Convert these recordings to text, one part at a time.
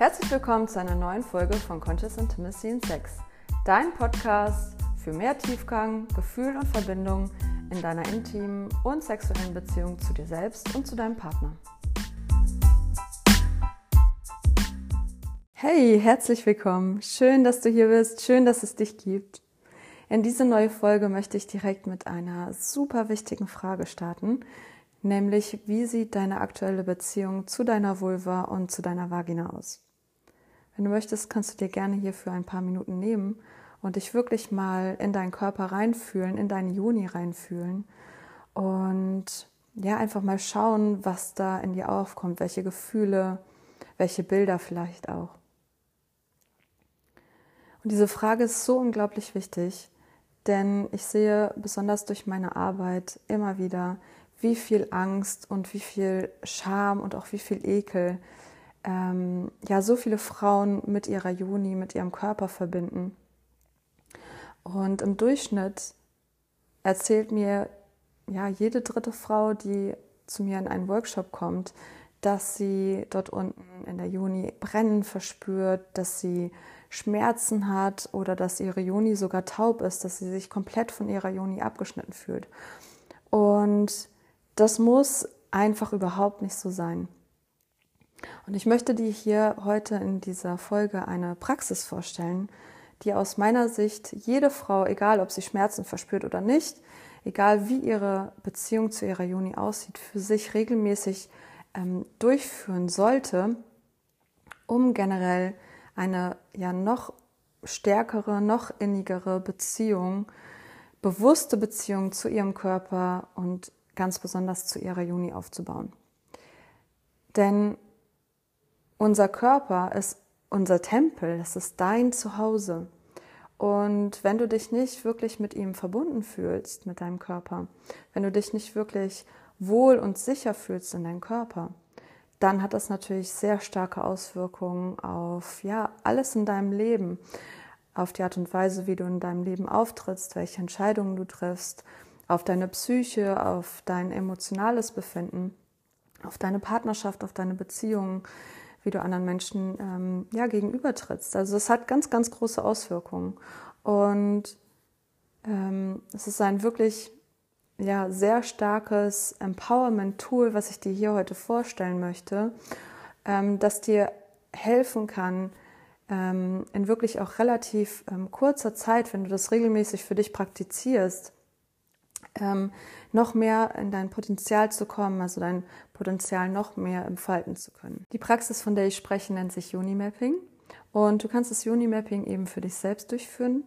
Herzlich willkommen zu einer neuen Folge von Conscious Intimacy in Sex, dein Podcast für mehr Tiefgang, Gefühl und Verbindung in deiner intimen und sexuellen Beziehung zu dir selbst und zu deinem Partner. Hey, herzlich willkommen. Schön, dass du hier bist. Schön, dass es dich gibt. In diese neue Folge möchte ich direkt mit einer super wichtigen Frage starten, nämlich wie sieht deine aktuelle Beziehung zu deiner Vulva und zu deiner Vagina aus? Wenn du möchtest, kannst du dir gerne hier für ein paar Minuten nehmen und dich wirklich mal in deinen Körper reinfühlen, in deinen Juni reinfühlen und ja, einfach mal schauen, was da in dir aufkommt, welche Gefühle, welche Bilder vielleicht auch. Und diese Frage ist so unglaublich wichtig, denn ich sehe besonders durch meine Arbeit immer wieder, wie viel Angst und wie viel Scham und auch wie viel Ekel ähm, ja so viele Frauen mit ihrer Juni, mit ihrem Körper verbinden. Und im Durchschnitt erzählt mir ja jede dritte Frau, die zu mir in einen Workshop kommt, dass sie dort unten in der Juni Brennen verspürt, dass sie Schmerzen hat oder dass ihre Juni sogar taub ist, dass sie sich komplett von ihrer Juni abgeschnitten fühlt. Und das muss einfach überhaupt nicht so sein. Und ich möchte dir hier heute in dieser Folge eine Praxis vorstellen, die aus meiner Sicht jede Frau, egal ob sie Schmerzen verspürt oder nicht, egal wie ihre Beziehung zu ihrer Juni aussieht, für sich regelmäßig ähm, durchführen sollte, um generell eine ja noch stärkere, noch innigere Beziehung, bewusste Beziehung zu ihrem Körper und ganz besonders zu ihrer Juni aufzubauen. Denn unser Körper ist unser Tempel, es ist dein Zuhause. Und wenn du dich nicht wirklich mit ihm verbunden fühlst, mit deinem Körper, wenn du dich nicht wirklich wohl und sicher fühlst in deinem Körper, dann hat das natürlich sehr starke Auswirkungen auf ja alles in deinem Leben, auf die Art und Weise, wie du in deinem Leben auftrittst, welche Entscheidungen du triffst, auf deine Psyche, auf dein emotionales Befinden, auf deine Partnerschaft, auf deine Beziehungen, wie du anderen Menschen ähm, ja gegenübertrittst. Also es hat ganz, ganz große Auswirkungen und ähm, es ist ein wirklich ja, sehr starkes Empowerment-Tool, was ich dir hier heute vorstellen möchte, ähm, das dir helfen kann, ähm, in wirklich auch relativ ähm, kurzer Zeit, wenn du das regelmäßig für dich praktizierst, ähm, noch mehr in dein Potenzial zu kommen, also dein Potenzial noch mehr entfalten zu können. Die Praxis, von der ich spreche, nennt sich Unimapping und du kannst das Unimapping eben für dich selbst durchführen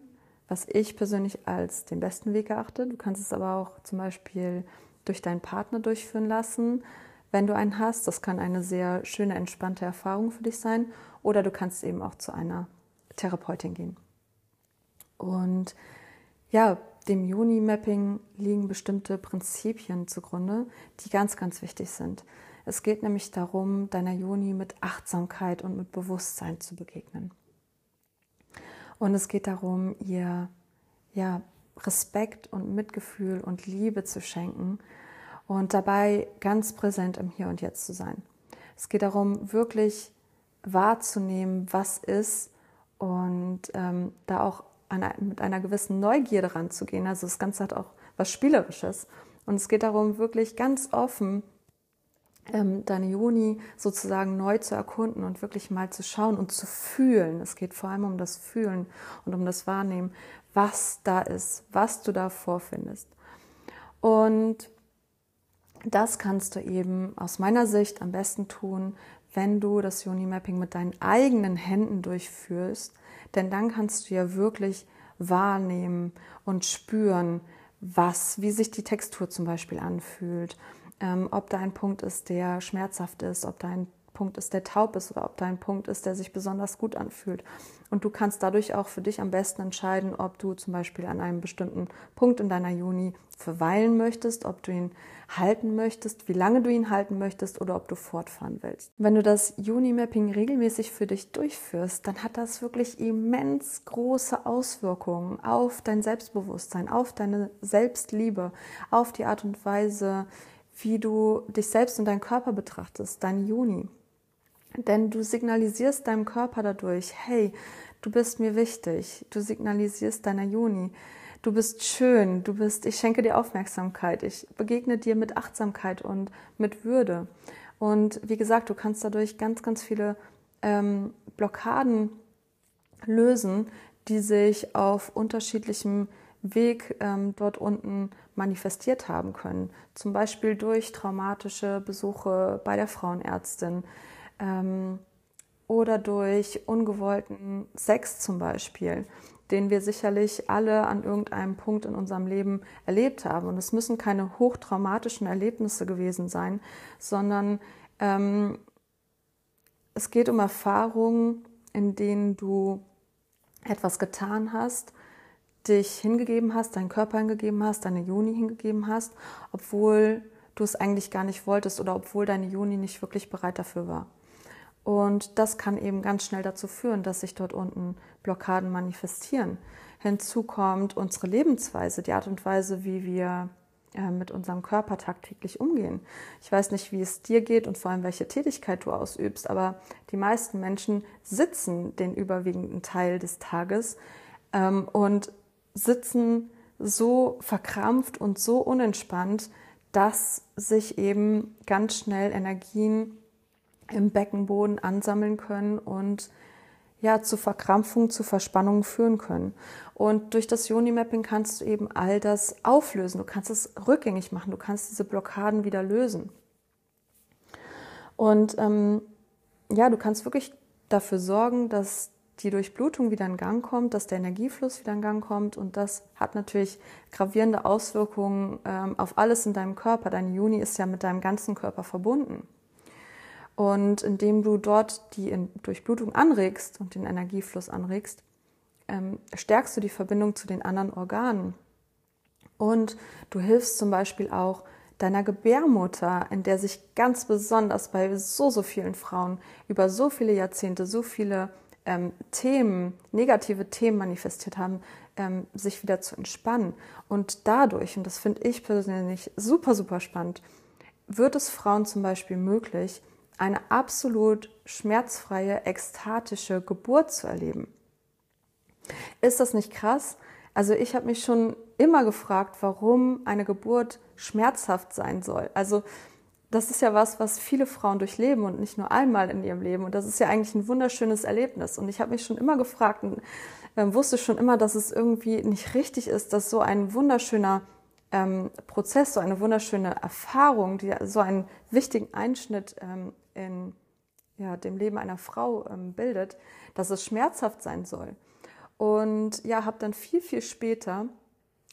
was ich persönlich als den besten Weg erachte. Du kannst es aber auch zum Beispiel durch deinen Partner durchführen lassen, wenn du einen hast. Das kann eine sehr schöne, entspannte Erfahrung für dich sein. Oder du kannst eben auch zu einer Therapeutin gehen. Und ja, dem Juni-Mapping liegen bestimmte Prinzipien zugrunde, die ganz, ganz wichtig sind. Es geht nämlich darum, deiner Juni mit Achtsamkeit und mit Bewusstsein zu begegnen. Und es geht darum, ihr ja, Respekt und Mitgefühl und Liebe zu schenken und dabei ganz präsent im Hier und Jetzt zu sein. Es geht darum, wirklich wahrzunehmen, was ist und ähm, da auch eine, mit einer gewissen Neugierde ranzugehen. Also das Ganze hat auch was Spielerisches. Und es geht darum, wirklich ganz offen ähm, deine Juni sozusagen neu zu erkunden und wirklich mal zu schauen und zu fühlen. Es geht vor allem um das Fühlen und um das Wahrnehmen, was da ist, was du da vorfindest. Und das kannst du eben aus meiner Sicht am besten tun, wenn du das Juni-Mapping mit deinen eigenen Händen durchführst, denn dann kannst du ja wirklich wahrnehmen und spüren, was, wie sich die Textur zum Beispiel anfühlt, ähm, ob da ein Punkt ist, der schmerzhaft ist, ob da ein Punkt ist, der taub ist oder ob da ein Punkt ist, der sich besonders gut anfühlt. Und du kannst dadurch auch für dich am besten entscheiden, ob du zum Beispiel an einem bestimmten Punkt in deiner Juni verweilen möchtest, ob du ihn halten möchtest, wie lange du ihn halten möchtest oder ob du fortfahren willst. Wenn du das Juni-Mapping regelmäßig für dich durchführst, dann hat das wirklich immens große Auswirkungen auf dein Selbstbewusstsein, auf deine Selbstliebe, auf die Art und Weise, wie du dich selbst und deinen Körper betrachtest, dein Juni. Denn du signalisierst deinem Körper dadurch, hey, du bist mir wichtig. Du signalisierst deiner Juni, du bist schön, du bist, ich schenke dir Aufmerksamkeit, ich begegne dir mit Achtsamkeit und mit Würde. Und wie gesagt, du kannst dadurch ganz, ganz viele ähm, Blockaden lösen, die sich auf unterschiedlichem Weg ähm, dort unten manifestiert haben können. Zum Beispiel durch traumatische Besuche bei der Frauenärztin ähm, oder durch ungewollten Sex zum Beispiel, den wir sicherlich alle an irgendeinem Punkt in unserem Leben erlebt haben. Und es müssen keine hochtraumatischen Erlebnisse gewesen sein, sondern ähm, es geht um Erfahrungen, in denen du etwas getan hast, dich hingegeben hast, deinen Körper hingegeben hast, deine Juni hingegeben hast, obwohl du es eigentlich gar nicht wolltest oder obwohl deine Juni nicht wirklich bereit dafür war. Und das kann eben ganz schnell dazu führen, dass sich dort unten Blockaden manifestieren. Hinzu kommt unsere Lebensweise, die Art und Weise, wie wir äh, mit unserem Körper tagtäglich umgehen. Ich weiß nicht, wie es dir geht und vor allem, welche Tätigkeit du ausübst, aber die meisten Menschen sitzen den überwiegenden Teil des Tages ähm, und sitzen so verkrampft und so unentspannt, dass sich eben ganz schnell Energien im Beckenboden ansammeln können und ja, zu Verkrampfung, zu Verspannungen führen können. Und durch das Yoni-Mapping kannst du eben all das auflösen. Du kannst es rückgängig machen. Du kannst diese Blockaden wieder lösen. Und ähm, ja, du kannst wirklich dafür sorgen, dass die Durchblutung wieder in Gang kommt, dass der Energiefluss wieder in Gang kommt. Und das hat natürlich gravierende Auswirkungen ähm, auf alles in deinem Körper. Dein Juni ist ja mit deinem ganzen Körper verbunden. Und indem du dort die Durchblutung anregst und den Energiefluss anregst, ähm, stärkst du die Verbindung zu den anderen Organen. Und du hilfst zum Beispiel auch deiner Gebärmutter, in der sich ganz besonders bei so, so vielen Frauen über so viele Jahrzehnte so viele ähm, Themen, negative Themen manifestiert haben, ähm, sich wieder zu entspannen. Und dadurch, und das finde ich persönlich super, super spannend, wird es Frauen zum Beispiel möglich, eine absolut schmerzfreie, ekstatische Geburt zu erleben. Ist das nicht krass? Also ich habe mich schon immer gefragt, warum eine Geburt schmerzhaft sein soll. Also das ist ja was, was viele Frauen durchleben und nicht nur einmal in ihrem Leben. Und das ist ja eigentlich ein wunderschönes Erlebnis. Und ich habe mich schon immer gefragt und äh, wusste schon immer, dass es irgendwie nicht richtig ist, dass so ein wunderschöner ähm, Prozess, so eine wunderschöne Erfahrung, die so einen wichtigen Einschnitt ähm, in ja, dem Leben einer Frau ähm, bildet, dass es schmerzhaft sein soll. Und ja, habe dann viel, viel später,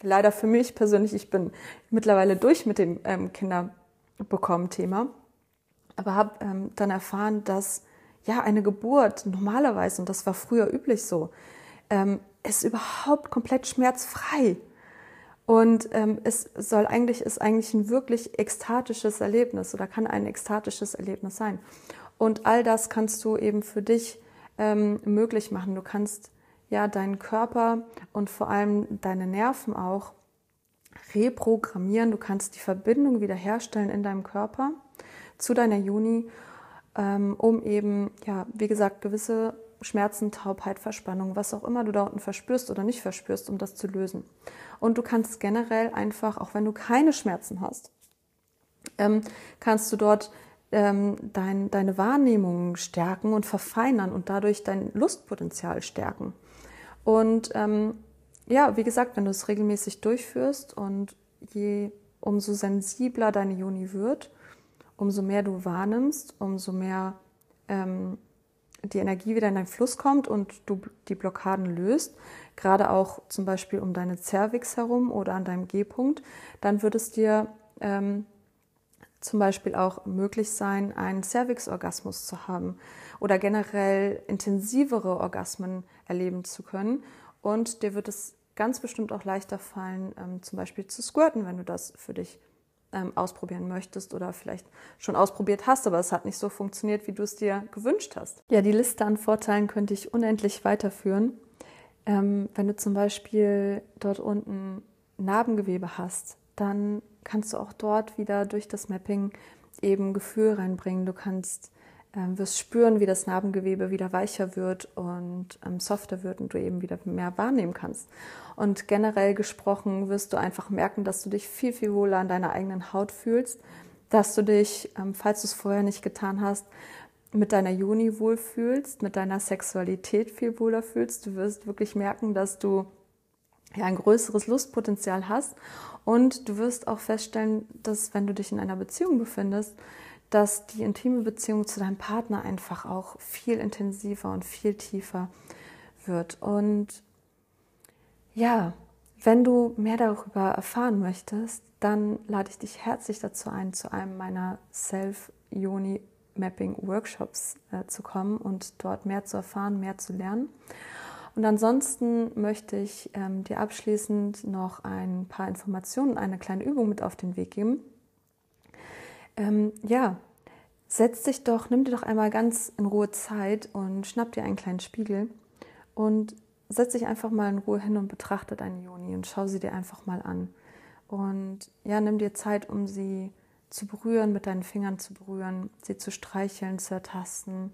leider für mich persönlich, ich bin mittlerweile durch mit dem ähm, Kinderbekommen-Thema, aber habe ähm, dann erfahren, dass ja eine Geburt normalerweise, und das war früher üblich so, ähm, ist überhaupt komplett schmerzfrei. Und ähm, es soll eigentlich, ist eigentlich ein wirklich ekstatisches Erlebnis oder kann ein ekstatisches Erlebnis sein. Und all das kannst du eben für dich ähm, möglich machen. Du kannst ja deinen Körper und vor allem deine Nerven auch reprogrammieren. Du kannst die Verbindung wiederherstellen in deinem Körper zu deiner Juni, ähm, um eben, ja, wie gesagt, gewisse Schmerzen, Taubheit, Verspannung, was auch immer du da unten verspürst oder nicht verspürst, um das zu lösen. Und du kannst generell einfach, auch wenn du keine Schmerzen hast, ähm, kannst du dort ähm, dein, deine Wahrnehmung stärken und verfeinern und dadurch dein Lustpotenzial stärken. Und ähm, ja, wie gesagt, wenn du es regelmäßig durchführst und je umso sensibler deine Juni wird, umso mehr du wahrnimmst, umso mehr ähm, die Energie wieder in deinen Fluss kommt und du die Blockaden löst, gerade auch zum Beispiel um deine Cervix herum oder an deinem G-Punkt, dann wird es dir ähm, zum Beispiel auch möglich sein, einen Cervix-Orgasmus zu haben oder generell intensivere Orgasmen erleben zu können. Und dir wird es ganz bestimmt auch leichter fallen, ähm, zum Beispiel zu squirten, wenn du das für dich ähm, ausprobieren möchtest oder vielleicht schon ausprobiert hast, aber es hat nicht so funktioniert, wie du es dir gewünscht hast. Ja, die Liste an Vorteilen könnte ich unendlich weiterführen. Ähm, wenn du zum Beispiel dort unten Narbengewebe hast, dann kannst du auch dort wieder durch das Mapping eben Gefühl reinbringen. Du kannst ähm, wirst spüren, wie das Narbengewebe wieder weicher wird und ähm, softer wird und du eben wieder mehr wahrnehmen kannst. Und generell gesprochen wirst du einfach merken, dass du dich viel, viel wohler an deiner eigenen Haut fühlst, dass du dich, ähm, falls du es vorher nicht getan hast, mit deiner Juni wohlfühlst, mit deiner Sexualität viel wohler fühlst. Du wirst wirklich merken, dass du ja, ein größeres Lustpotenzial hast und du wirst auch feststellen, dass wenn du dich in einer Beziehung befindest, dass die intime Beziehung zu deinem Partner einfach auch viel intensiver und viel tiefer wird. Und ja, wenn du mehr darüber erfahren möchtest, dann lade ich dich herzlich dazu ein, zu einem meiner Self-Yoni-Mapping-Workshops äh, zu kommen und dort mehr zu erfahren, mehr zu lernen. Und ansonsten möchte ich ähm, dir abschließend noch ein paar Informationen, eine kleine Übung mit auf den Weg geben, ähm, ja, setz dich doch, nimm dir doch einmal ganz in Ruhe Zeit und schnapp dir einen kleinen Spiegel und setz dich einfach mal in Ruhe hin und betrachte deine Joni und schau sie dir einfach mal an. Und ja, nimm dir Zeit, um sie zu berühren, mit deinen Fingern zu berühren, sie zu streicheln, zu ertasten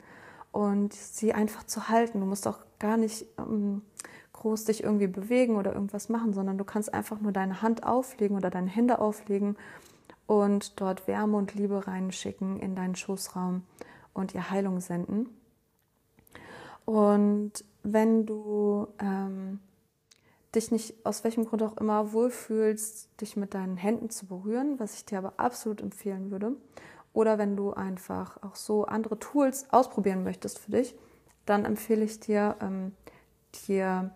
und sie einfach zu halten. Du musst auch gar nicht ähm, groß dich irgendwie bewegen oder irgendwas machen, sondern du kannst einfach nur deine Hand auflegen oder deine Hände auflegen und dort Wärme und Liebe reinschicken in deinen Schoßraum und ihr Heilung senden. Und wenn du ähm, dich nicht aus welchem Grund auch immer wohlfühlst, dich mit deinen Händen zu berühren, was ich dir aber absolut empfehlen würde, oder wenn du einfach auch so andere Tools ausprobieren möchtest für dich, dann empfehle ich dir, ähm, dir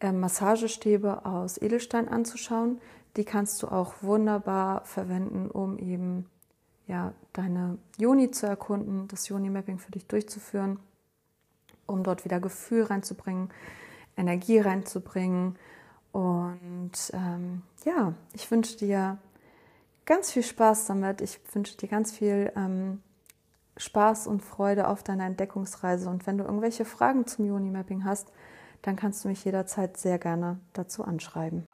äh, Massagestäbe aus Edelstein anzuschauen. Die kannst du auch wunderbar verwenden, um eben ja, deine Joni zu erkunden, das Joni-Mapping für dich durchzuführen, um dort wieder Gefühl reinzubringen, Energie reinzubringen. Und ähm, ja, ich wünsche dir ganz viel Spaß damit. Ich wünsche dir ganz viel ähm, Spaß und Freude auf deiner Entdeckungsreise. Und wenn du irgendwelche Fragen zum Joni-Mapping hast, dann kannst du mich jederzeit sehr gerne dazu anschreiben.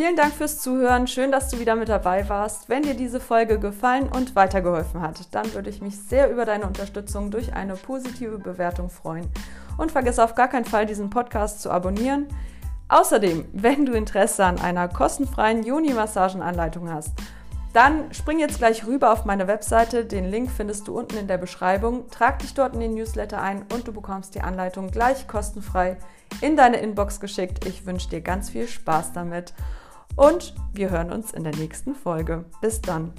Vielen Dank fürs Zuhören. Schön, dass du wieder mit dabei warst. Wenn dir diese Folge gefallen und weitergeholfen hat, dann würde ich mich sehr über deine Unterstützung durch eine positive Bewertung freuen. Und vergiss auf gar keinen Fall, diesen Podcast zu abonnieren. Außerdem, wenn du Interesse an einer kostenfreien Juni-Massagenanleitung hast, dann spring jetzt gleich rüber auf meine Webseite. Den Link findest du unten in der Beschreibung. Trag dich dort in den Newsletter ein und du bekommst die Anleitung gleich kostenfrei in deine Inbox geschickt. Ich wünsche dir ganz viel Spaß damit und wir hören uns in der nächsten Folge. Bis dann.